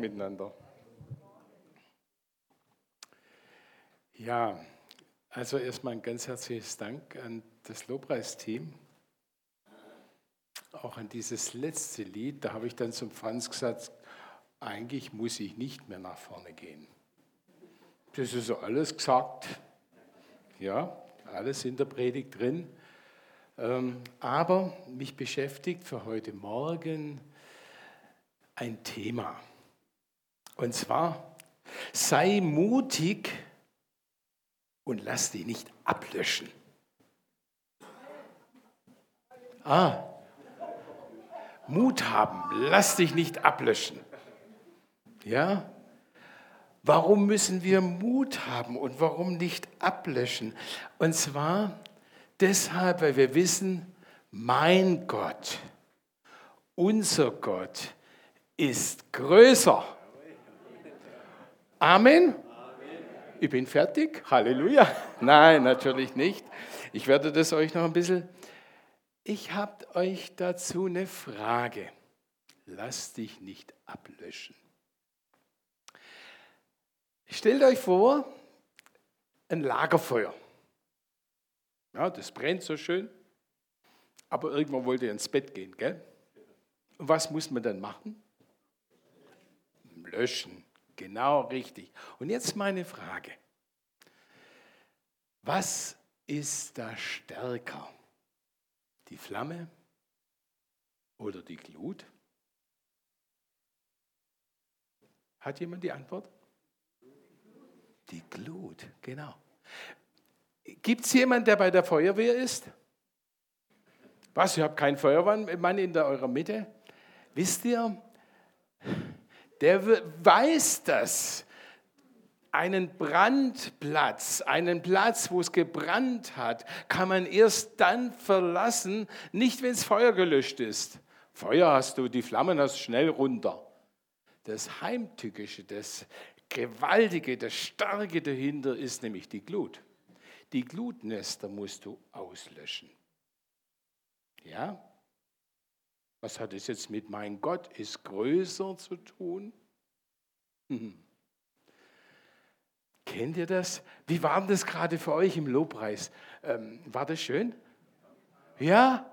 miteinander. Ja, also erstmal ein ganz herzliches Dank an das Lobpreisteam. Auch an dieses letzte Lied, da habe ich dann zum Franz gesagt, eigentlich muss ich nicht mehr nach vorne gehen. Das ist so alles gesagt. Ja, alles in der Predigt drin. Ähm, aber mich beschäftigt für heute Morgen ein Thema. Und zwar, sei mutig und lass dich nicht ablöschen. Ah, Mut haben, lass dich nicht ablöschen. Ja? Warum müssen wir Mut haben und warum nicht ablöschen? Und zwar deshalb, weil wir wissen, mein Gott, unser Gott ist größer. Amen. Ich bin fertig. Halleluja. Nein, natürlich nicht. Ich werde das euch noch ein bisschen. Ich habe euch dazu eine Frage. Lass dich nicht ablöschen. Stellt euch vor, ein Lagerfeuer. Ja, das brennt so schön, aber irgendwann wollt ihr ins Bett gehen, gell? Und was muss man dann machen? Löschen. Genau richtig. Und jetzt meine Frage. Was ist da stärker? Die Flamme oder die Glut? Hat jemand die Antwort? Die Glut, genau. Gibt es jemanden, der bei der Feuerwehr ist? Was, ihr habt keinen Feuerwehrmann in der, eurer Mitte? Wisst ihr, der weiß das. Einen Brandplatz, einen Platz, wo es gebrannt hat, kann man erst dann verlassen, nicht wenn das Feuer gelöscht ist. Feuer hast du, die Flammen hast schnell runter. Das Heimtückische, das Gewaltige, das Starke dahinter ist nämlich die Glut. Die Glutnester musst du auslöschen. Ja? Was hat es jetzt mit mein Gott ist größer zu tun? Hm. Kennt ihr das? Wie war denn das gerade für euch im Lobpreis? Ähm, war das schön? Ja,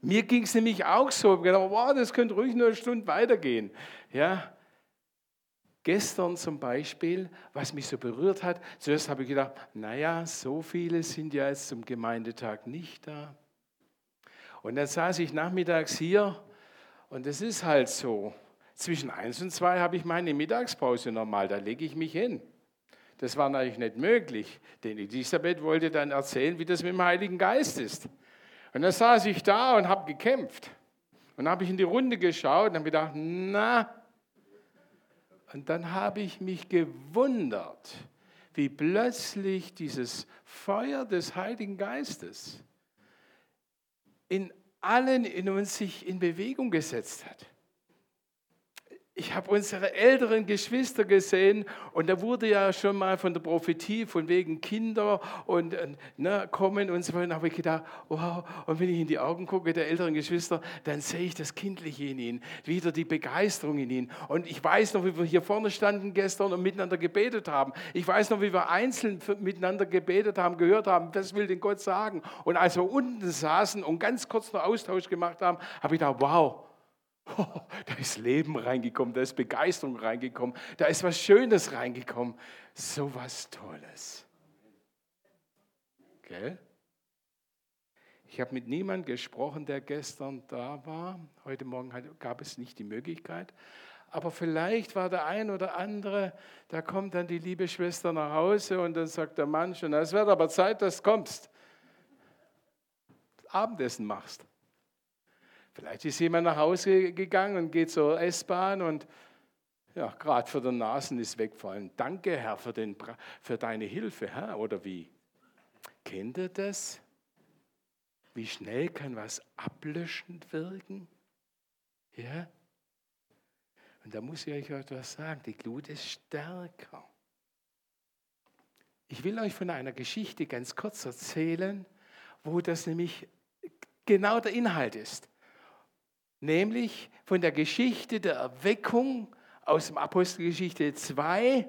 mir ging es nämlich auch so. Ich habe gedacht, wow, das könnte ruhig nur eine Stunde weitergehen. Ja, Gestern zum Beispiel, was mich so berührt hat, zuerst habe ich gedacht, naja, so viele sind ja jetzt zum Gemeindetag nicht da. Und dann saß ich nachmittags hier und es ist halt so. Zwischen eins und zwei habe ich meine Mittagspause normal, da lege ich mich hin. Das war natürlich nicht möglich, denn Elisabeth wollte dann erzählen, wie das mit dem Heiligen Geist ist. Und dann saß ich da und habe gekämpft. Und dann habe ich in die Runde geschaut und habe gedacht, na, und dann habe ich mich gewundert, wie plötzlich dieses Feuer des Heiligen Geistes in allen in uns sich in Bewegung gesetzt hat ich habe unsere älteren Geschwister gesehen und da wurde ja schon mal von der Prophetie von wegen Kinder und ne, kommen und so weiter. Habe ich gedacht, wow. Und wenn ich in die Augen gucke der älteren Geschwister, dann sehe ich das Kindliche in ihnen, wieder die Begeisterung in ihnen. Und ich weiß noch, wie wir hier vorne standen gestern und miteinander gebetet haben. Ich weiß noch, wie wir einzeln miteinander gebetet haben, gehört haben, was will denn Gott sagen? Und als wir unten saßen und ganz kurz noch Austausch gemacht haben, habe ich gedacht, wow Oh, da ist Leben reingekommen, da ist Begeisterung reingekommen, da ist was Schönes reingekommen. So was Tolles. Gell? Ich habe mit niemandem gesprochen, der gestern da war. Heute Morgen gab es nicht die Möglichkeit. Aber vielleicht war der ein oder andere, da kommt dann die liebe Schwester nach Hause und dann sagt der Mann schon, es wird aber Zeit, dass du kommst. Abendessen machst. Vielleicht ist jemand nach Hause gegangen und geht zur S-Bahn und ja, gerade für den Nasen ist weggefallen. Danke, Herr, für, den, für deine Hilfe, Herr, oder wie? Kennt ihr das? Wie schnell kann was ablöschend wirken? Ja? Und da muss ich euch etwas sagen, die Glut ist stärker. Ich will euch von einer Geschichte ganz kurz erzählen, wo das nämlich genau der Inhalt ist nämlich von der Geschichte der Erweckung aus dem Apostelgeschichte 2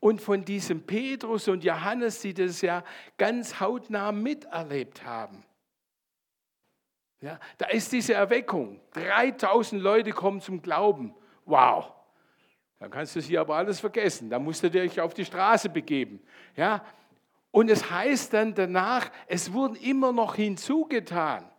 und von diesem Petrus und Johannes, die das ja ganz hautnah miterlebt haben. Ja, da ist diese Erweckung. 3000 Leute kommen zum Glauben. Wow. Dann kannst du hier aber alles vergessen. Da musst du dich auf die Straße begeben. Ja? Und es heißt dann danach, es wurden immer noch hinzugetan.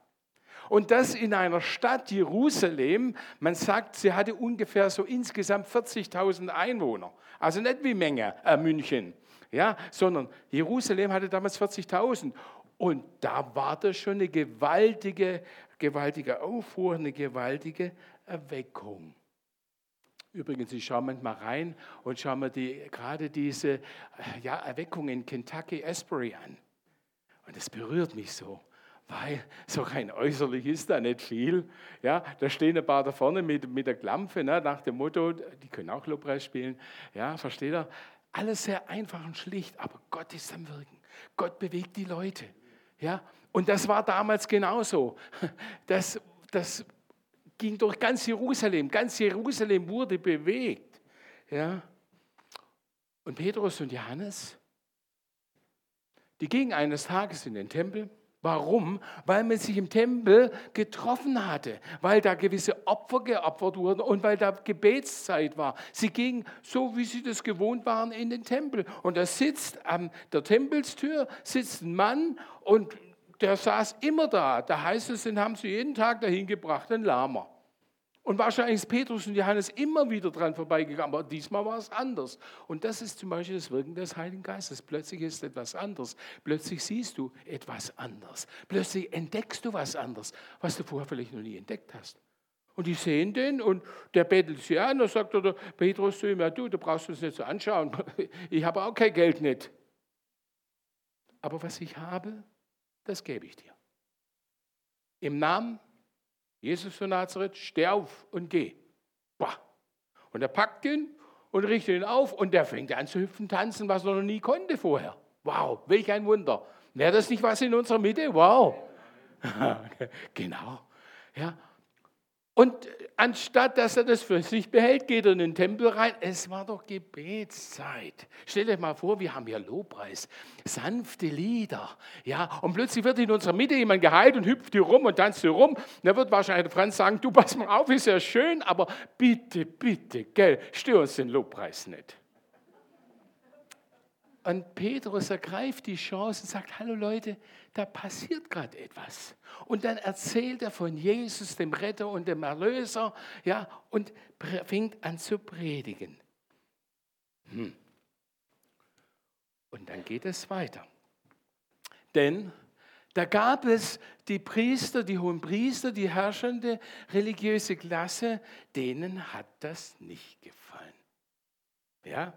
Und das in einer Stadt Jerusalem, man sagt, sie hatte ungefähr so insgesamt 40.000 Einwohner. Also nicht wie Menge, äh, München, ja, sondern Jerusalem hatte damals 40.000. Und da war das schon eine gewaltige, gewaltige Aufruhr, eine gewaltige Erweckung. Übrigens, ich schaue manchmal rein und schaue mir die, gerade diese äh, ja, Erweckung in Kentucky Asbury an. Und das berührt mich so, weil so rein äußerlich ist da nicht viel. Ja, da stehen ein paar da vorne mit, mit der Klampfe, ne, nach dem Motto, die können auch Lobpreis spielen. Ja, versteht ihr? Alles sehr einfach und schlicht, aber Gott ist am Wirken. Gott bewegt die Leute. Ja, und das war damals genauso. Das, das ging durch ganz Jerusalem. Ganz Jerusalem wurde bewegt. Ja? Und Petrus und Johannes, die gingen eines Tages in den Tempel. Warum? Weil man sich im Tempel getroffen hatte, weil da gewisse Opfer geopfert wurden und weil da Gebetszeit war. Sie gingen so, wie sie das gewohnt waren, in den Tempel. Und da sitzt an der Tempelstür sitzt ein Mann und der saß immer da. Da heißt es, den haben sie jeden Tag dahin gebracht, ein Lama. Und wahrscheinlich ist Petrus und Johannes immer wieder dran vorbeigegangen, aber diesmal war es anders. Und das ist zum Beispiel das Wirken des Heiligen Geistes. Plötzlich ist etwas anders. Plötzlich siehst du etwas anders. Plötzlich entdeckst du was anderes, was du vorher vielleicht noch nie entdeckt hast. Und die sehen den und der bettelt sie an. Da sagt der Petrus zu ihm, ja du, du brauchst uns nicht so anschauen. Ich habe auch kein Geld nicht. Aber was ich habe, das gebe ich dir. Im Namen Jesus von Nazareth, steh auf und geh. Bah. Und er packt ihn und richtet ihn auf und der fängt an zu hüpfen, tanzen, was er noch nie konnte vorher. Wow, welch ein Wunder. Wäre das nicht was in unserer Mitte? Wow. genau. Ja, und anstatt dass er das für sich behält, geht er in den Tempel rein. Es war doch Gebetszeit. Stellt euch mal vor, wir haben hier Lobpreis, sanfte Lieder. Ja, und plötzlich wird in unserer Mitte jemand geheilt und hüpft hier rum und tanzt hier rum. Da wird wahrscheinlich Franz sagen: Du pass mal auf, ist ja schön, aber bitte, bitte, gell, stör uns den Lobpreis nicht. Und Petrus ergreift die Chance und sagt, hallo Leute, da passiert gerade etwas. Und dann erzählt er von Jesus, dem Retter und dem Erlöser, ja, und fängt an zu predigen. Hm. Und dann geht es weiter. Denn da gab es die Priester, die hohen Priester, die herrschende religiöse Klasse, denen hat das nicht gefallen. Ja,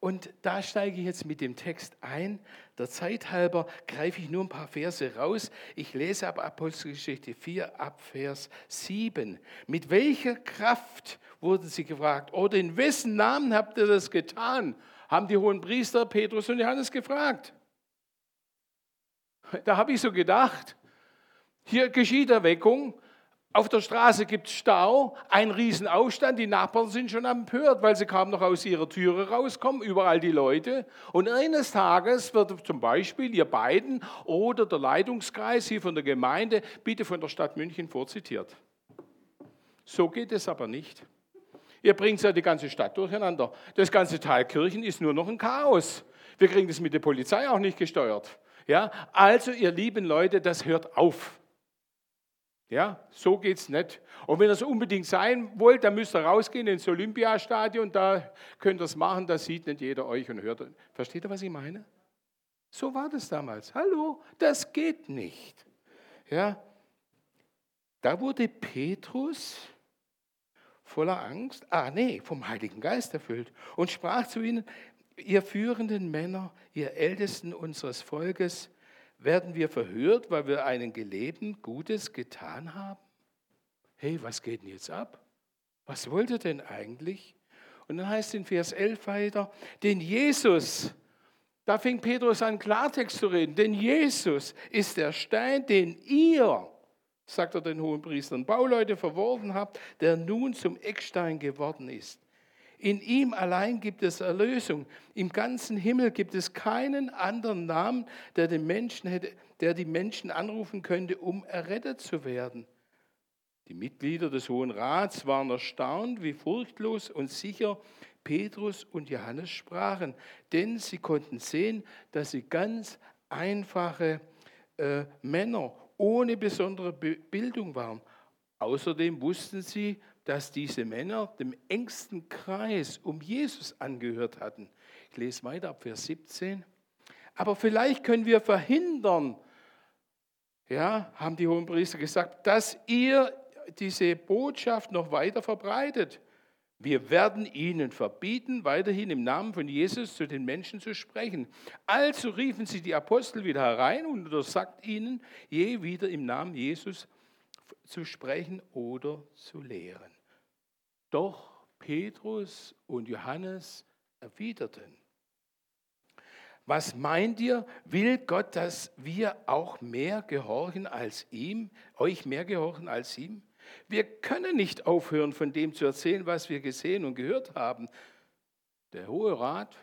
und da steige ich jetzt mit dem Text ein. Der Zeit halber greife ich nur ein paar Verse raus. Ich lese ab Apostelgeschichte 4 ab Vers 7. Mit welcher Kraft wurden sie gefragt? Oder in wessen Namen habt ihr das getan? Haben die hohen Priester Petrus und Johannes gefragt. Da habe ich so gedacht, hier geschieht Erweckung, auf der Straße gibt es Stau, ein Riesenaufstand, die Nachbarn sind schon empört, weil sie kaum noch aus ihrer Türe rauskommen, überall die Leute. Und eines Tages wird zum Beispiel ihr beiden oder der Leitungskreis hier von der Gemeinde bitte von der Stadt München vorzitiert. So geht es aber nicht. Ihr bringt ja die ganze Stadt durcheinander. Das ganze Teil Kirchen ist nur noch ein Chaos. Wir kriegen das mit der Polizei auch nicht gesteuert. Ja, also ihr lieben Leute, das hört auf. Ja, so geht es nicht. Und wenn ihr es unbedingt sein wollt, dann müsst ihr rausgehen ins Olympiastadion, da könnt ihr es machen, da sieht nicht jeder euch und hört. Versteht ihr, was ich meine? So war das damals. Hallo, das geht nicht. Ja, da wurde Petrus voller Angst, ah nee, vom Heiligen Geist erfüllt und sprach zu ihnen, ihr führenden Männer, ihr Ältesten unseres Volkes, werden wir verhört, weil wir einen Gelebten Gutes getan haben? Hey, was geht denn jetzt ab? Was wollt ihr denn eigentlich? Und dann heißt in Vers 11 weiter, denn Jesus, da fing Petrus an Klartext zu reden, denn Jesus ist der Stein, den ihr sagt er den hohen Priestern, Bauleute verworfen habt, der nun zum Eckstein geworden ist. In ihm allein gibt es Erlösung. Im ganzen Himmel gibt es keinen anderen Namen, der, den Menschen hätte, der die Menschen anrufen könnte, um errettet zu werden. Die Mitglieder des Hohen Rats waren erstaunt, wie furchtlos und sicher Petrus und Johannes sprachen, denn sie konnten sehen, dass sie ganz einfache äh, Männer ohne besondere Bildung waren. Außerdem wussten sie, dass diese Männer dem engsten Kreis um Jesus angehört hatten. Ich lese weiter ab Vers 17. Aber vielleicht können wir verhindern, ja, haben die hohen Priester gesagt, dass ihr diese Botschaft noch weiter verbreitet. Wir werden ihnen verbieten, weiterhin im Namen von Jesus zu den Menschen zu sprechen. Also riefen sie die Apostel wieder herein und untersagt ihnen, je wieder im Namen Jesus zu sprechen oder zu lehren. Doch Petrus und Johannes erwiderten, was meint ihr, will Gott, dass wir auch mehr gehorchen als ihm, euch mehr gehorchen als ihm? Wir können nicht aufhören, von dem zu erzählen, was wir gesehen und gehört haben. Der Hohe Rat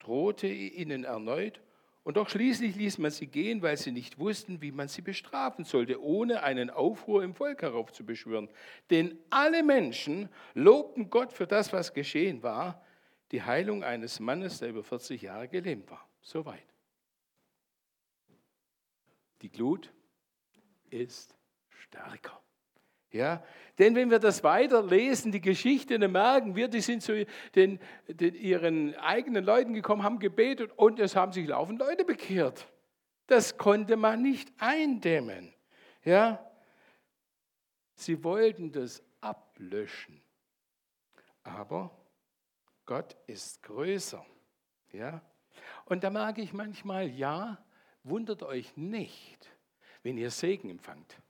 drohte ihnen erneut und doch schließlich ließ man sie gehen, weil sie nicht wussten, wie man sie bestrafen sollte, ohne einen Aufruhr im Volk heraufzubeschwören. Denn alle Menschen lobten Gott für das, was geschehen war, die Heilung eines Mannes, der über 40 Jahre gelähmt war. Soweit. Die Glut ist stärker. Ja, denn wenn wir das weiterlesen, die Geschichte, dann merken wir, die sind zu den, den, ihren eigenen Leuten gekommen, haben gebetet und es haben sich laufend Leute bekehrt. Das konnte man nicht eindämmen. Ja, sie wollten das ablöschen. Aber Gott ist größer. Ja, und da merke ich manchmal, ja, wundert euch nicht, wenn ihr Segen empfangt.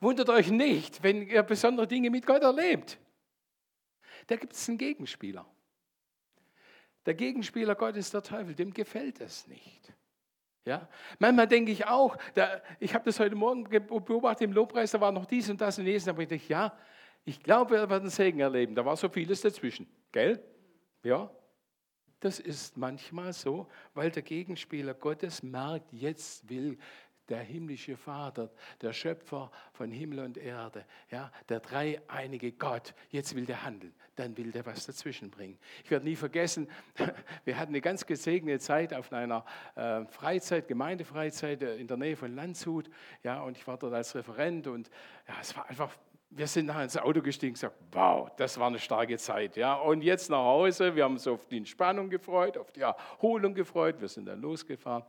Wundert euch nicht, wenn ihr besondere Dinge mit Gott erlebt. Da gibt es einen Gegenspieler. Der Gegenspieler Gott ist der Teufel, dem gefällt es nicht. Ja? Manchmal denke ich auch, da, ich habe das heute Morgen beobachtet im Lobpreis, da war noch dies und das und jenes, aber ich dachte, ja, ich glaube, wir werden Segen erleben. Da war so vieles dazwischen. Gell? Ja? Das ist manchmal so, weil der Gegenspieler Gottes merkt, jetzt will der himmlische Vater, der Schöpfer von Himmel und Erde, ja, der dreieinige Gott, jetzt will der handeln, dann will der was dazwischen bringen. Ich werde nie vergessen, wir hatten eine ganz gesegnete Zeit auf einer äh, Freizeit, Gemeindefreizeit äh, in der Nähe von Landshut, ja, und ich war dort als Referent und ja, es war einfach wir sind nachher ins Auto gestiegen und gesagt, wow, das war eine starke Zeit. Ja. Und jetzt nach Hause, wir haben uns auf die Entspannung gefreut, auf die Erholung gefreut, wir sind dann losgefahren.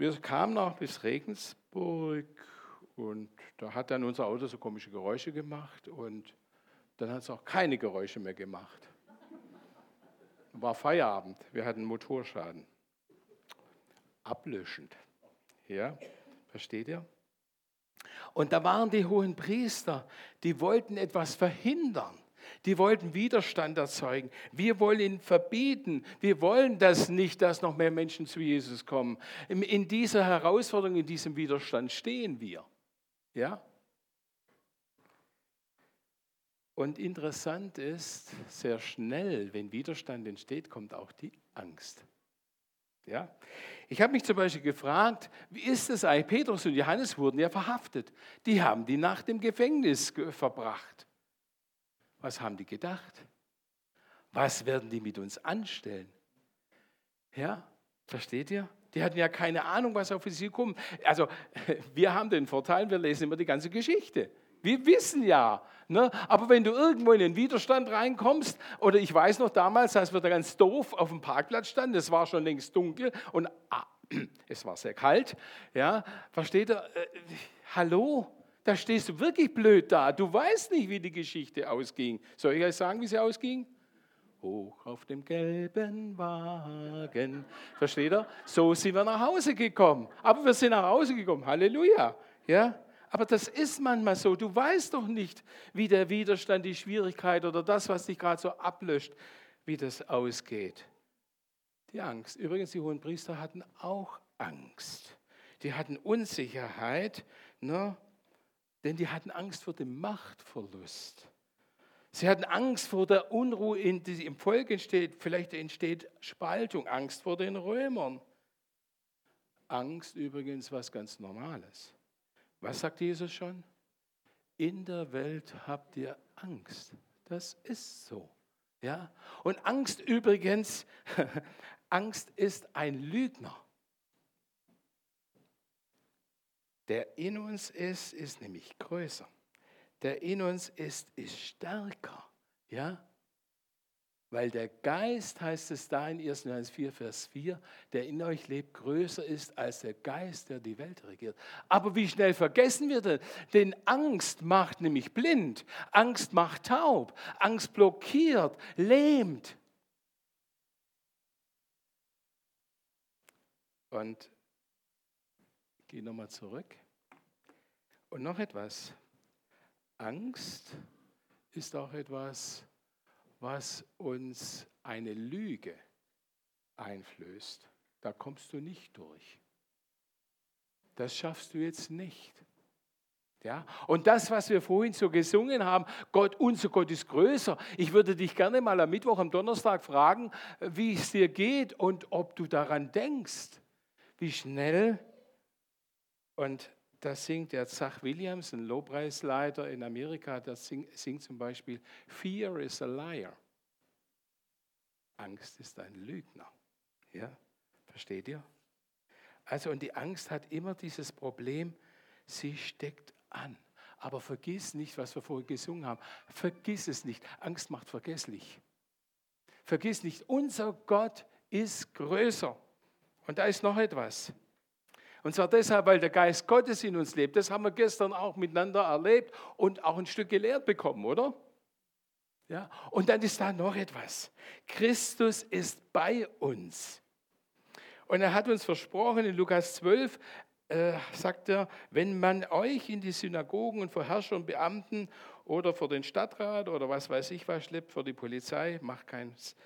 Wir kamen noch bis Regensburg und da hat dann unser Auto so komische Geräusche gemacht und dann hat es auch keine Geräusche mehr gemacht. War Feierabend, wir hatten Motorschaden. Ablöschend. Ja, versteht ihr? Und da waren die hohen Priester, die wollten etwas verhindern. Die wollten Widerstand erzeugen. Wir wollen ihn verbieten. Wir wollen das nicht, dass noch mehr Menschen zu Jesus kommen. In dieser Herausforderung, in diesem Widerstand stehen wir. Ja? Und interessant ist, sehr schnell, wenn Widerstand entsteht, kommt auch die Angst. Ja? Ich habe mich zum Beispiel gefragt, wie ist es eigentlich? Petrus und Johannes wurden ja verhaftet. Die haben die Nacht im Gefängnis verbracht. Was haben die gedacht? Was werden die mit uns anstellen? Ja, versteht ihr? Die hatten ja keine Ahnung, was auf sie kommt. Also, wir haben den Vorteil, wir lesen immer die ganze Geschichte. Wir wissen ja. Ne? Aber wenn du irgendwo in den Widerstand reinkommst, oder ich weiß noch damals, als wir da ganz doof auf dem Parkplatz standen, es war schon längst dunkel und ah, es war sehr kalt, ja, versteht ihr? Äh, hallo? Da stehst du wirklich blöd da. Du weißt nicht, wie die Geschichte ausging. Soll ich euch sagen, wie sie ausging? Hoch auf dem gelben Wagen. Versteht ihr? So sind wir nach Hause gekommen. Aber wir sind nach Hause gekommen. Halleluja. Ja? Aber das ist manchmal so. Du weißt doch nicht, wie der Widerstand, die Schwierigkeit oder das, was dich gerade so ablöscht, wie das ausgeht. Die Angst. Übrigens, die hohen Priester hatten auch Angst. Die hatten Unsicherheit. Ne? Denn die hatten Angst vor dem Machtverlust. Sie hatten Angst vor der Unruhe, die im Volk entsteht. Vielleicht entsteht Spaltung, Angst vor den Römern. Angst übrigens was ganz Normales. Was sagt Jesus schon? In der Welt habt ihr Angst. Das ist so. Ja? Und Angst übrigens, Angst ist ein Lügner. Der in uns ist, ist nämlich größer. Der in uns ist, ist stärker. Ja? Weil der Geist, heißt es da in 1. Johannes 4, Vers 4, der in euch lebt, größer ist als der Geist, der die Welt regiert. Aber wie schnell vergessen wir das? Denn Angst macht nämlich blind, Angst macht taub, Angst blockiert, lähmt. Und gehe nochmal zurück. Und noch etwas. Angst ist auch etwas, was uns eine Lüge einflößt. Da kommst du nicht durch. Das schaffst du jetzt nicht. Ja? Und das, was wir vorhin so gesungen haben, Gott, unser Gott ist größer. Ich würde dich gerne mal am Mittwoch, am Donnerstag fragen, wie es dir geht und ob du daran denkst, wie schnell und da singt der Zach Williams, ein Lobpreisleiter in Amerika, der singt, singt zum Beispiel, Fear is a liar. Angst ist ein Lügner. Ja, versteht ihr? Also, und die Angst hat immer dieses Problem, sie steckt an. Aber vergiss nicht, was wir vorher gesungen haben. Vergiss es nicht. Angst macht vergesslich. Vergiss nicht, unser Gott ist größer. Und da ist noch etwas. Und zwar deshalb, weil der Geist Gottes in uns lebt. Das haben wir gestern auch miteinander erlebt und auch ein Stück gelehrt bekommen, oder? Ja? Und dann ist da noch etwas. Christus ist bei uns. Und er hat uns versprochen, in Lukas 12 äh, sagt er, wenn man euch in die Synagogen und vor Herrscher und Beamten oder vor den Stadtrat oder was weiß ich was schleppt, vor die Polizei, macht keins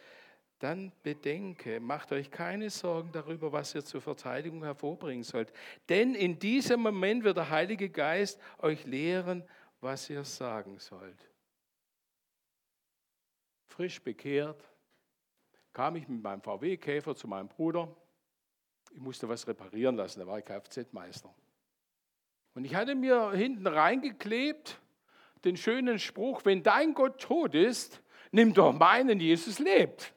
dann bedenke, macht euch keine Sorgen darüber, was ihr zur Verteidigung hervorbringen sollt. Denn in diesem Moment wird der Heilige Geist euch lehren, was ihr sagen sollt. Frisch bekehrt kam ich mit meinem VW-Käfer zu meinem Bruder. Ich musste was reparieren lassen, da war ich Kfz-Meister. Und ich hatte mir hinten reingeklebt den schönen Spruch, wenn dein Gott tot ist, nimm doch meinen, Jesus lebt.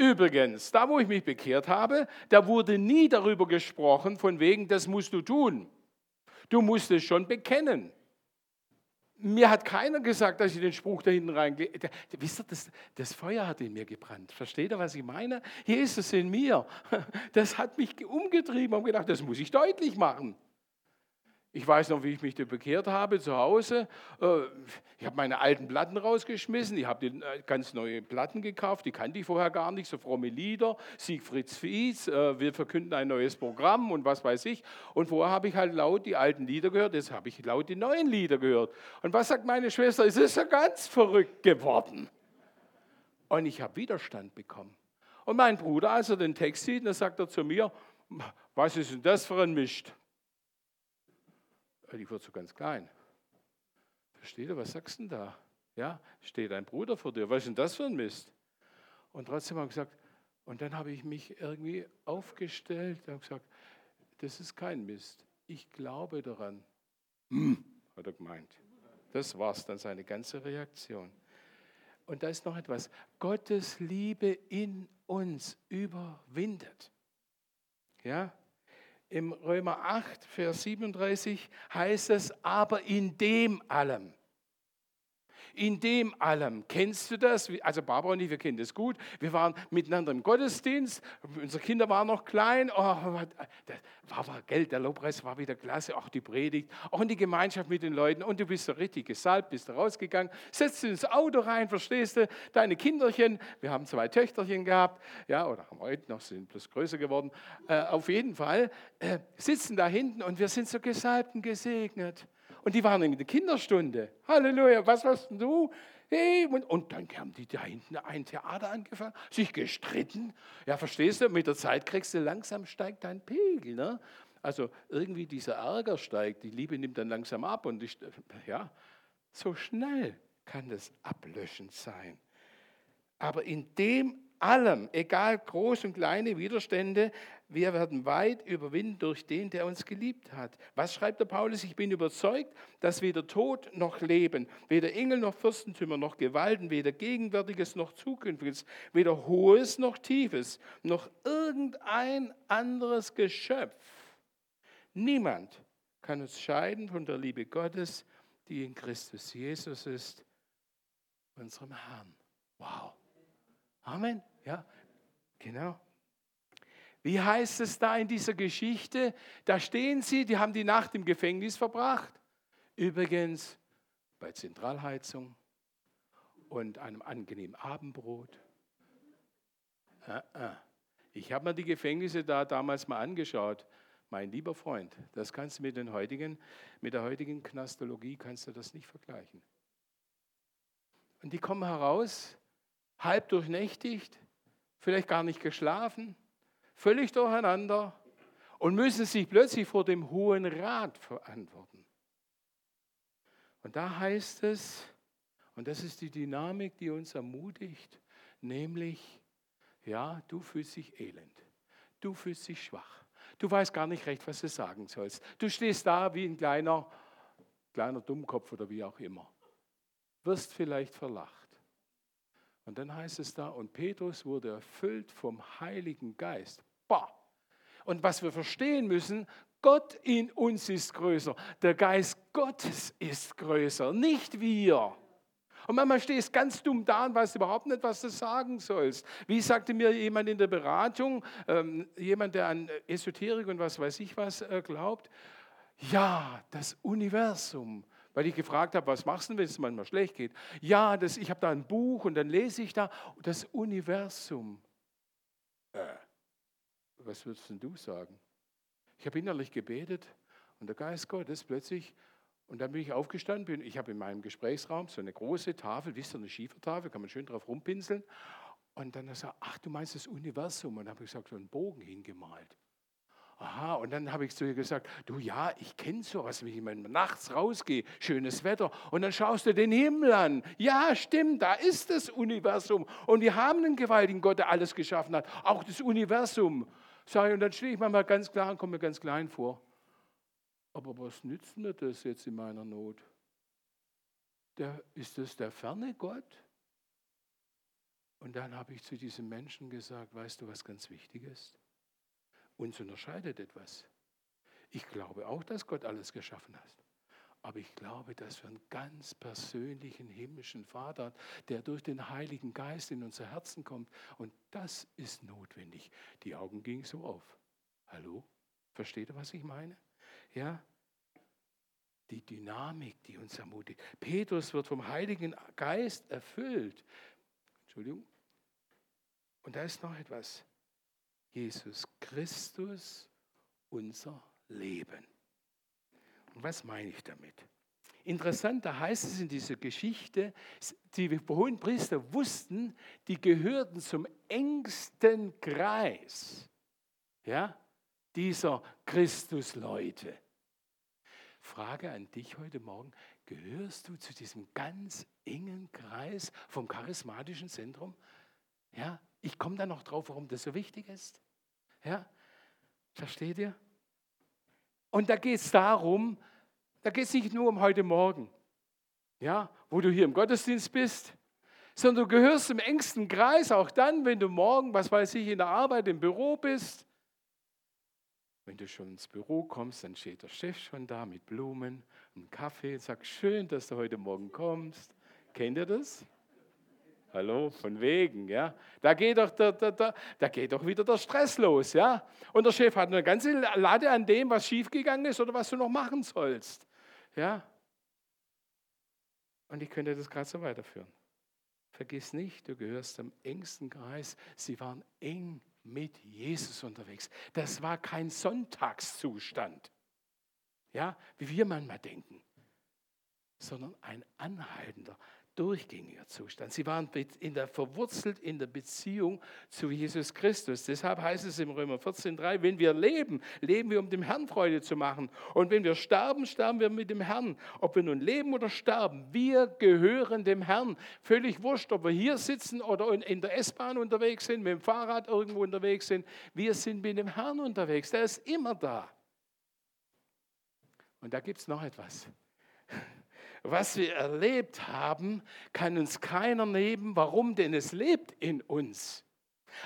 Übrigens, da wo ich mich bekehrt habe, da wurde nie darüber gesprochen, von wegen, das musst du tun. Du musst es schon bekennen. Mir hat keiner gesagt, dass ich den Spruch da hinten reingehe. Wisst ihr, das, das Feuer hat in mir gebrannt. Versteht ihr, was ich meine? Hier ist es in mir. Das hat mich umgetrieben und gedacht, das muss ich deutlich machen. Ich weiß noch, wie ich mich bekehrt habe zu Hause. Äh, ich habe meine alten Platten rausgeschmissen. Ich habe äh, ganz neue Platten gekauft. Die kannte ich vorher gar nicht. So fromme Lieder. Siegfried Fies. Äh, wir verkünden ein neues Programm und was weiß ich. Und vorher habe ich halt laut die alten Lieder gehört. Jetzt habe ich laut die neuen Lieder gehört. Und was sagt meine Schwester? Es ist ja ganz verrückt geworden. Und ich habe Widerstand bekommen. Und mein Bruder, als er den Text sieht, dann sagt er zu mir, was ist denn das für ein Mist? Die so ganz klein. Versteht ihr, was sagst du denn da? Ja, steht ein Bruder vor dir, was ist denn das für ein Mist? Und trotzdem habe ich gesagt, und dann habe ich mich irgendwie aufgestellt und gesagt, das ist kein Mist. Ich glaube daran. Hm, hat er gemeint. Das war es dann, seine ganze Reaktion. Und da ist noch etwas. Gottes Liebe in uns überwindet. Ja? Im Römer 8, Vers 37 heißt es, aber in dem allem in dem allem. Kennst du das? Also Barbara und ich, wir kennen das gut. Wir waren miteinander im Gottesdienst. Unsere Kinder waren noch klein. Oh, das war, war Geld, der Lobpreis war wieder klasse. Auch die Predigt, auch in die Gemeinschaft mit den Leuten. Und du bist so richtig gesalbt, bist rausgegangen, setzt ins Auto rein, verstehst du? Deine Kinderchen, wir haben zwei Töchterchen gehabt, ja, oder haben heute noch, sind bloß größer geworden. Äh, auf jeden Fall äh, sitzen da hinten und wir sind so gesalbt und gesegnet. Und die waren in der Kinderstunde. Halleluja, was hast du? Hey, und, und, dann haben die da hinten ein Theater angefangen, sich gestritten. Ja, verstehst du? Mit der Zeit kriegst du langsam steigt dein Pegel. Ne? Also irgendwie dieser Ärger steigt, die Liebe nimmt dann langsam ab und ich, ja, so schnell kann das ablöschend sein. Aber in dem allem, egal groß und kleine Widerstände, wir werden weit überwinden durch den, der uns geliebt hat. Was schreibt der Paulus? Ich bin überzeugt, dass weder Tod noch Leben, weder Engel noch Fürstentümer noch Gewalten, weder Gegenwärtiges noch Zukünftiges, weder Hohes noch Tiefes, noch irgendein anderes Geschöpf, niemand kann uns scheiden von der Liebe Gottes, die in Christus Jesus ist, unserem Herrn. Wow. Amen. Ja, genau. Wie heißt es da in dieser Geschichte? Da stehen sie, die haben die Nacht im Gefängnis verbracht. Übrigens bei Zentralheizung und einem angenehmen Abendbrot. Ah, ah. Ich habe mir die Gefängnisse da damals mal angeschaut. Mein lieber Freund, das kannst du mit, den heutigen, mit der heutigen Knastologie kannst du das nicht vergleichen. Und die kommen heraus, halb durchnächtigt, vielleicht gar nicht geschlafen, völlig durcheinander und müssen sich plötzlich vor dem Hohen Rat verantworten. Und da heißt es, und das ist die Dynamik, die uns ermutigt, nämlich, ja, du fühlst dich elend, du fühlst dich schwach, du weißt gar nicht recht, was du sagen sollst. Du stehst da wie ein kleiner, kleiner Dummkopf oder wie auch immer, wirst vielleicht verlacht. Und dann heißt es da, und Petrus wurde erfüllt vom Heiligen Geist. Bah! Und was wir verstehen müssen, Gott in uns ist größer. Der Geist Gottes ist größer, nicht wir. Und manchmal stehst du ganz dumm da und weißt überhaupt nicht, was du sagen sollst. Wie sagte mir jemand in der Beratung, ähm, jemand, der an Esoterik und was weiß ich was äh, glaubt, ja, das Universum weil ich gefragt habe, was machst du, wenn es manchmal schlecht geht? Ja, das, ich habe da ein Buch und dann lese ich da das Universum. Äh, was würdest denn du sagen? Ich habe innerlich gebetet und der Geist Gottes plötzlich, und dann bin ich aufgestanden, bin, ich habe in meinem Gesprächsraum so eine große Tafel, wisst ihr, eine Schiefertafel, kann man schön drauf rumpinseln. Und dann sagt er, ach, du meinst das Universum? Und dann habe ich gesagt, so einen Bogen hingemalt. Aha, und dann habe ich zu ihr gesagt, du ja, ich kenne sowas, wenn ich mal nachts rausgehe, schönes Wetter, und dann schaust du den Himmel an. Ja, stimmt, da ist das Universum. Und wir haben einen gewaltigen Gott, der alles geschaffen hat, auch das Universum. Sag ich, und dann stehe ich manchmal ganz klar und komme mir ganz klein vor. Aber was nützt mir das jetzt in meiner Not? Der, ist das der ferne Gott? Und dann habe ich zu diesem Menschen gesagt, weißt du, was ganz wichtig ist? Uns unterscheidet etwas. Ich glaube auch, dass Gott alles geschaffen hat. Aber ich glaube, dass wir einen ganz persönlichen himmlischen Vater haben, der durch den Heiligen Geist in unser Herzen kommt. Und das ist notwendig. Die Augen gingen so auf. Hallo? Versteht ihr, was ich meine? Ja? Die Dynamik, die uns ermutigt. Petrus wird vom Heiligen Geist erfüllt. Entschuldigung. Und da ist noch etwas. Jesus Christus unser Leben. Und was meine ich damit? Interessant, da heißt es in dieser Geschichte, die hohen Priester wussten, die gehörten zum engsten Kreis ja, dieser Christusleute. Frage an dich heute Morgen, gehörst du zu diesem ganz engen Kreis vom charismatischen Zentrum? Ja, ich komme da noch drauf, warum das so wichtig ist. Ja, versteht ihr? Und da geht es darum, da geht es nicht nur um heute Morgen, ja, wo du hier im Gottesdienst bist, sondern du gehörst im engsten Kreis auch dann, wenn du morgen, was weiß ich, in der Arbeit im Büro bist. Wenn du schon ins Büro kommst, dann steht der Chef schon da mit Blumen und Kaffee und sagt, schön, dass du heute Morgen kommst. Kennt ihr das? Hallo, von wegen, ja. Da geht doch, da, da, da, da geht doch wieder der Stress los, ja. Und der Chef hat eine ganze Lade an dem, was schiefgegangen ist oder was du noch machen sollst, ja. Und ich könnte das gerade so weiterführen. Vergiss nicht, du gehörst zum engsten Kreis. Sie waren eng mit Jesus unterwegs. Das war kein Sonntagszustand, ja, wie wir manchmal denken. sondern ein anhaltender, durchgängiger Zustand. Sie waren in der, verwurzelt in der Beziehung zu Jesus Christus. Deshalb heißt es im Römer 14,3, wenn wir leben, leben wir, um dem Herrn Freude zu machen. Und wenn wir sterben, sterben wir mit dem Herrn. Ob wir nun leben oder sterben, wir gehören dem Herrn. Völlig wurscht, ob wir hier sitzen oder in der S-Bahn unterwegs sind, mit dem Fahrrad irgendwo unterwegs sind. Wir sind mit dem Herrn unterwegs. Der ist immer da. Und da gibt es noch etwas was wir erlebt haben, kann uns keiner nehmen. Warum? Denn es lebt in uns.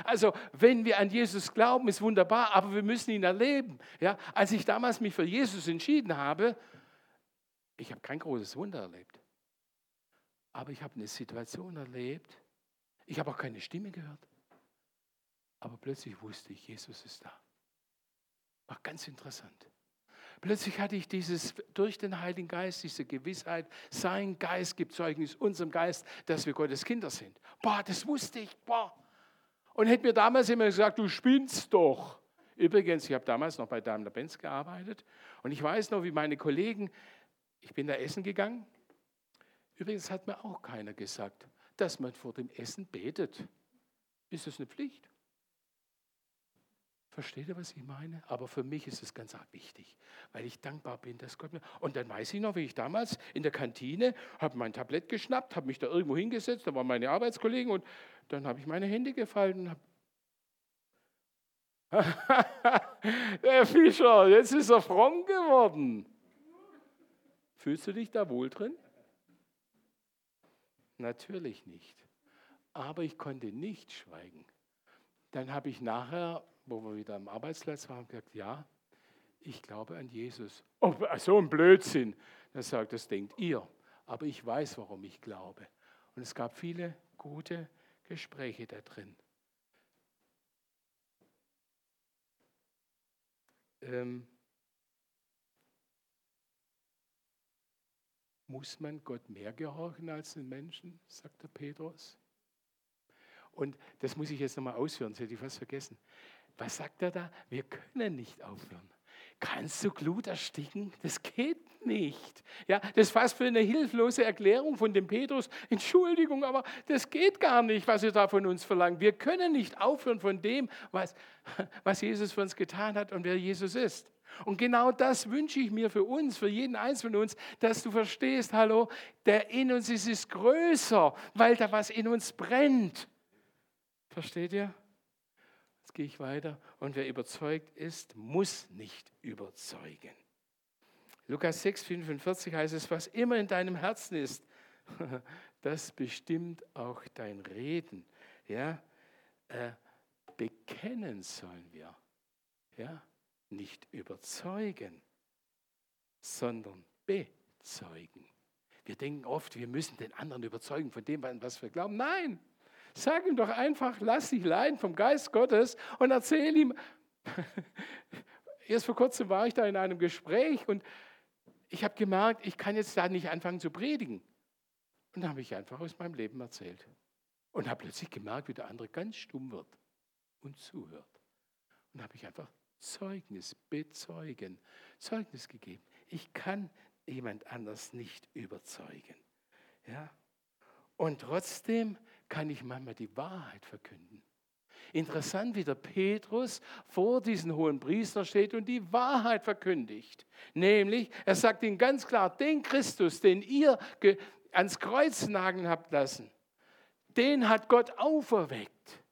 Also, wenn wir an Jesus glauben, ist wunderbar, aber wir müssen ihn erleben. Ja, als ich damals mich für Jesus entschieden habe, ich habe kein großes Wunder erlebt. Aber ich habe eine Situation erlebt. Ich habe auch keine Stimme gehört. Aber plötzlich wusste ich, Jesus ist da. War ganz interessant. Plötzlich hatte ich dieses durch den Heiligen Geist, diese Gewissheit, sein Geist gibt Zeugnis unserem Geist, dass wir Gottes Kinder sind. Boah, das wusste ich. Boah. Und hätte mir damals immer gesagt, du spinnst doch. Übrigens, ich habe damals noch bei Daimler-Benz gearbeitet und ich weiß noch, wie meine Kollegen, ich bin da essen gegangen. Übrigens hat mir auch keiner gesagt, dass man vor dem Essen betet. Ist das eine Pflicht? Versteht ihr, was ich meine? Aber für mich ist es ganz wichtig, weil ich dankbar bin, dass Gott mir. Und dann weiß ich noch, wie ich damals in der Kantine habe mein Tablett geschnappt, habe mich da irgendwo hingesetzt, da waren meine Arbeitskollegen und dann habe ich meine Hände gefallen. Der Fischer, jetzt ist er fromm geworden. Fühlst du dich da wohl drin? Natürlich nicht. Aber ich konnte nicht schweigen. Dann habe ich nachher wo wir wieder am Arbeitsplatz waren, gesagt, ja, ich glaube an Jesus. Oh, so ein Blödsinn. Er sagt, das denkt ihr. Aber ich weiß, warum ich glaube. Und es gab viele gute Gespräche da drin. Ähm, muss man Gott mehr gehorchen als den Menschen, sagt der Petrus. Und das muss ich jetzt nochmal ausführen, das hätte ich fast vergessen. Was sagt er da? Wir können nicht aufhören. Kannst du Glut ersticken? Das geht nicht. Ja, das ist fast für eine hilflose Erklärung von dem Petrus. Entschuldigung, aber das geht gar nicht, was ihr da von uns verlangt. Wir können nicht aufhören von dem, was, was Jesus für uns getan hat und wer Jesus ist. Und genau das wünsche ich mir für uns, für jeden Einzelnen von uns, dass du verstehst, hallo, der in uns ist, ist größer, weil da was in uns brennt. Versteht ihr? Gehe ich weiter. Und wer überzeugt ist, muss nicht überzeugen. Lukas 6, 45 heißt es, was immer in deinem Herzen ist, das bestimmt auch dein Reden. Ja, äh, bekennen sollen wir. Ja, nicht überzeugen, sondern bezeugen. Wir denken oft, wir müssen den anderen überzeugen von dem, was wir glauben. Nein, Sag ihm doch einfach, lass dich leiden vom Geist Gottes und erzähl ihm. Erst vor kurzem war ich da in einem Gespräch und ich habe gemerkt, ich kann jetzt da nicht anfangen zu predigen. Und da habe ich einfach aus meinem Leben erzählt. Und habe plötzlich gemerkt, wie der andere ganz stumm wird und zuhört. Und habe ich einfach Zeugnis, bezeugen, Zeugnis gegeben. Ich kann jemand anders nicht überzeugen. Ja? Und trotzdem kann ich manchmal die Wahrheit verkünden. Interessant, wie der Petrus vor diesen hohen Priester steht und die Wahrheit verkündigt. Nämlich, er sagt ihnen ganz klar, den Christus, den ihr ans Kreuz nageln habt lassen, den hat Gott auferweckt.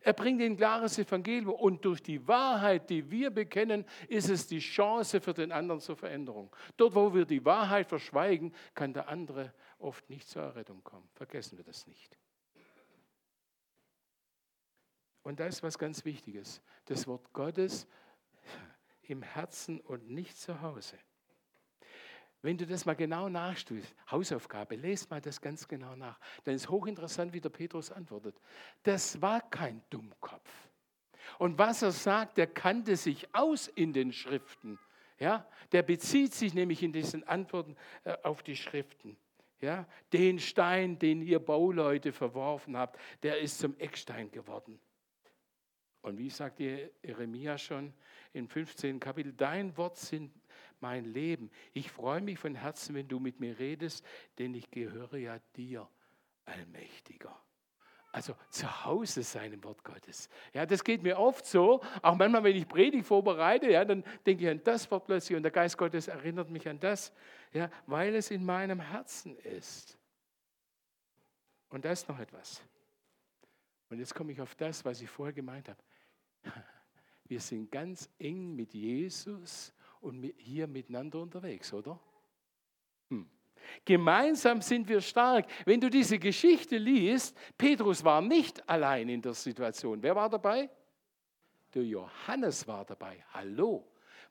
Er bringt ein klares Evangelium und durch die Wahrheit, die wir bekennen, ist es die Chance für den anderen zur Veränderung. Dort, wo wir die Wahrheit verschweigen, kann der andere oft nicht zur Errettung kommen. Vergessen wir das nicht. Und da ist was ganz Wichtiges. Das Wort Gottes im Herzen und nicht zu Hause. Wenn du das mal genau nachstudierst, Hausaufgabe, lest mal das ganz genau nach. Dann ist hochinteressant, wie der Petrus antwortet. Das war kein Dummkopf. Und was er sagt, der kannte sich aus in den Schriften. Ja, der bezieht sich nämlich in diesen Antworten äh, auf die Schriften. Ja, den Stein, den ihr Bauleute verworfen habt, der ist zum Eckstein geworden. Und wie sagt Jeremia schon im 15. Kapitel, dein Wort sind mein Leben. Ich freue mich von Herzen, wenn du mit mir redest, denn ich gehöre ja dir, Allmächtiger. Also zu Hause sein im Wort Gottes. Ja, das geht mir oft so. Auch manchmal, wenn ich Predigt vorbereite, ja, dann denke ich an das Wort plötzlich und der Geist Gottes erinnert mich an das, ja, weil es in meinem Herzen ist. Und da ist noch etwas. Und jetzt komme ich auf das, was ich vorher gemeint habe. Wir sind ganz eng mit Jesus und hier miteinander unterwegs, oder? Hm. Gemeinsam sind wir stark. Wenn du diese Geschichte liest, Petrus war nicht allein in der Situation. Wer war dabei? Der Johannes war dabei. Hallo.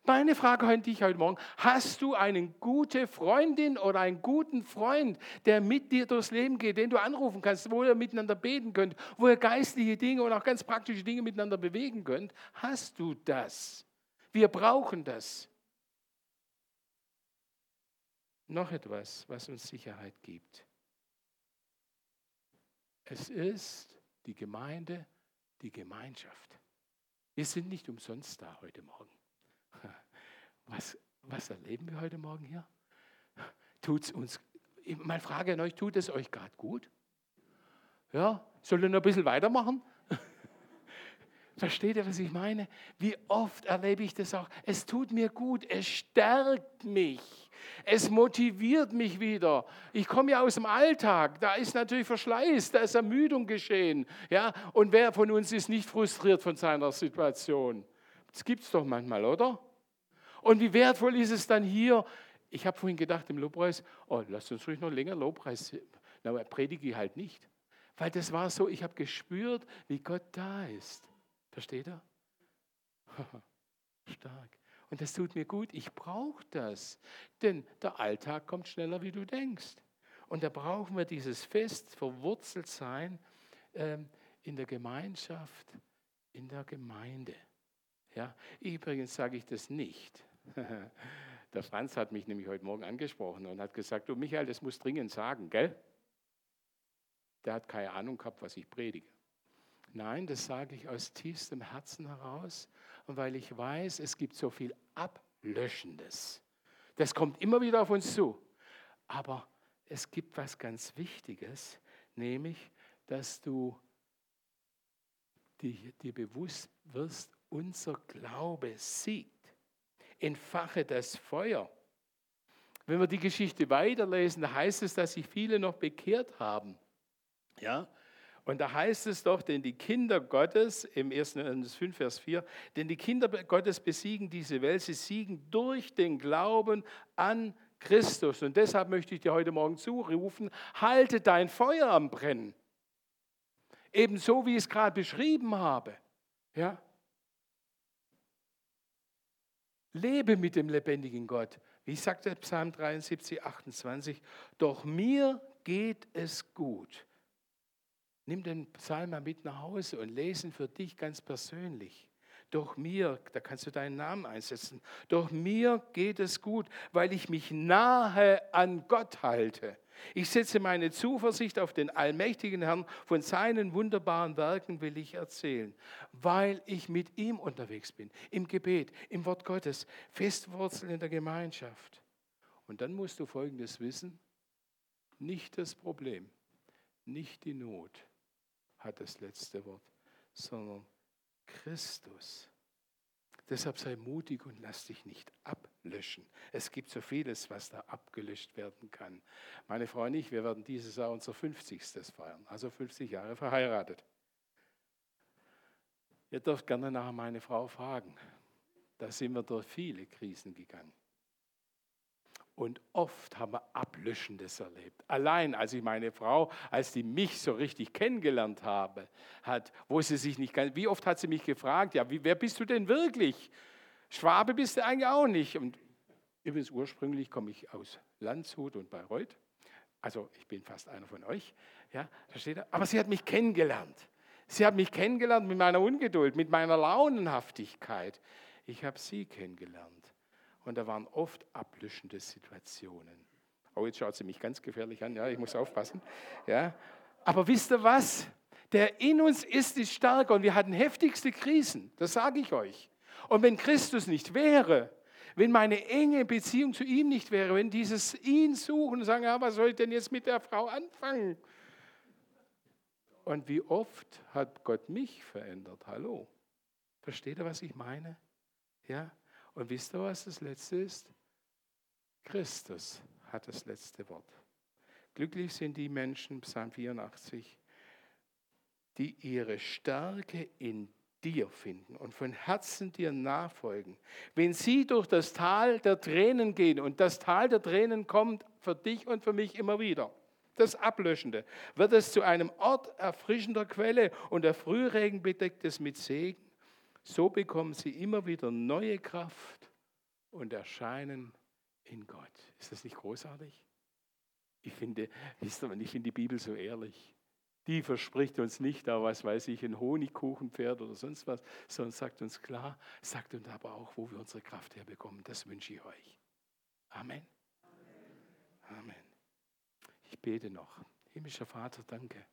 Meine Frage an dich heute Morgen, hast du eine gute Freundin oder einen guten Freund, der mit dir durchs Leben geht, den du anrufen kannst, wo ihr miteinander beten könnt, wo ihr geistliche Dinge und auch ganz praktische Dinge miteinander bewegen könnt? Hast du das? Wir brauchen das. Noch etwas, was uns Sicherheit gibt. Es ist die Gemeinde, die Gemeinschaft. Wir sind nicht umsonst da heute Morgen. Was, was erleben wir heute Morgen hier? Tut es uns, meine Frage an euch, tut es euch gerade gut? Ja, sollen wir noch ein bisschen weitermachen? Versteht ihr, was ich meine? Wie oft erlebe ich das auch? Es tut mir gut, es stärkt mich, es motiviert mich wieder. Ich komme ja aus dem Alltag, da ist natürlich Verschleiß, da ist Ermüdung geschehen. Ja? Und wer von uns ist nicht frustriert von seiner Situation? Das gibt es doch manchmal, oder? Und wie wertvoll ist es dann hier? Ich habe vorhin gedacht im Lobpreis, oh, lasst uns ruhig noch länger Lobpreis. Na, predige ich halt nicht. Weil das war so, ich habe gespürt, wie Gott da ist. Versteht er? Stark. Und das tut mir gut. Ich brauche das. Denn der Alltag kommt schneller, wie du denkst. Und da brauchen wir dieses fest verwurzelt sein ähm, in der Gemeinschaft, in der Gemeinde. Ja, übrigens sage ich das nicht, Der Franz hat mich nämlich heute Morgen angesprochen und hat gesagt, du Michael, das muss dringend sagen, gell? Der hat keine Ahnung gehabt, was ich predige. Nein, das sage ich aus tiefstem Herzen heraus weil ich weiß, es gibt so viel Ablöschendes. Das kommt immer wieder auf uns zu. Aber es gibt was ganz Wichtiges, nämlich, dass du dir bewusst wirst, unser Glaube siegt entfache das Feuer. Wenn wir die Geschichte weiterlesen, da heißt es, dass sich viele noch bekehrt haben. Ja? Und da heißt es doch, denn die Kinder Gottes, im 1. Johannes 5, Vers 4, denn die Kinder Gottes besiegen diese Welt, sie siegen durch den Glauben an Christus. Und deshalb möchte ich dir heute Morgen zurufen, halte dein Feuer am Brennen. Ebenso wie ich es gerade beschrieben habe. Ja? Lebe mit dem lebendigen Gott. Wie sagt der Psalm 73, 28? Doch mir geht es gut. Nimm den Psalm mal mit nach Hause und lesen für dich ganz persönlich. Doch mir, da kannst du deinen Namen einsetzen, doch mir geht es gut, weil ich mich nahe an Gott halte. Ich setze meine Zuversicht auf den allmächtigen Herrn, von seinen wunderbaren Werken will ich erzählen, weil ich mit ihm unterwegs bin, im Gebet, im Wort Gottes, festwurzeln in der Gemeinschaft. Und dann musst du Folgendes wissen, nicht das Problem, nicht die Not hat das letzte Wort, sondern Christus. Deshalb sei mutig und lass dich nicht ablöschen. Es gibt so vieles, was da abgelöscht werden kann. Meine Frau und ich, wir werden dieses Jahr unser 50. feiern, also 50 Jahre verheiratet. Ihr dürft gerne nachher meine Frau fragen. Da sind wir durch viele Krisen gegangen. Und oft haben wir Ablöschendes erlebt. Allein als ich meine Frau, als die mich so richtig kennengelernt habe, hat, wo sie sich nicht ganz, wie oft hat sie mich gefragt, ja, wie, wer bist du denn wirklich? Schwabe bist du eigentlich auch nicht. Und übrigens ursprünglich komme ich aus Landshut und Bayreuth. Also ich bin fast einer von euch. Ja, versteht ihr? Aber sie hat mich kennengelernt. Sie hat mich kennengelernt mit meiner Ungeduld, mit meiner Launenhaftigkeit. Ich habe sie kennengelernt. Und da waren oft ablöschende Situationen. Oh, jetzt schaut sie mich ganz gefährlich an. Ja, ich muss aufpassen. Ja. Aber wisst ihr was? Der in uns ist, ist stärker und wir hatten heftigste Krisen. Das sage ich euch. Und wenn Christus nicht wäre, wenn meine enge Beziehung zu ihm nicht wäre, wenn dieses ihn suchen und sagen, ja, was soll ich denn jetzt mit der Frau anfangen? Und wie oft hat Gott mich verändert? Hallo. Versteht ihr, was ich meine? Ja? Und wisst ihr, was das Letzte ist? Christus hat das letzte Wort. Glücklich sind die Menschen, Psalm 84, die ihre Stärke in dir finden und von Herzen dir nachfolgen. Wenn sie durch das Tal der Tränen gehen, und das Tal der Tränen kommt für dich und für mich immer wieder, das Ablöschende, wird es zu einem Ort erfrischender Quelle und der Frühregen bedeckt es mit Segen. So bekommen sie immer wieder neue Kraft und erscheinen in Gott. Ist das nicht großartig? Ich finde, ich finde die Bibel so ehrlich. Die verspricht uns nicht da, was weiß ich, ein Honigkuchenpferd oder sonst was, sondern sagt uns klar, sagt uns aber auch, wo wir unsere Kraft herbekommen. Das wünsche ich euch. Amen. Amen. Ich bete noch. Himmlischer Vater, danke.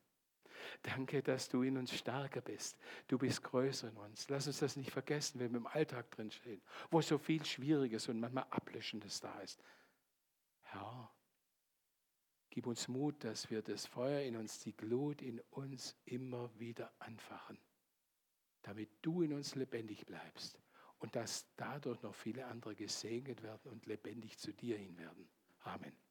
Danke, dass du in uns stärker bist. Du bist größer in uns. Lass uns das nicht vergessen, wenn wir im Alltag drin stehen, wo so viel Schwieriges und manchmal Ablöschendes da ist. Herr, Gib uns Mut, dass wir das Feuer in uns, die Glut in uns immer wieder anfachen, damit du in uns lebendig bleibst und dass dadurch noch viele andere gesegnet werden und lebendig zu dir hin werden. Amen.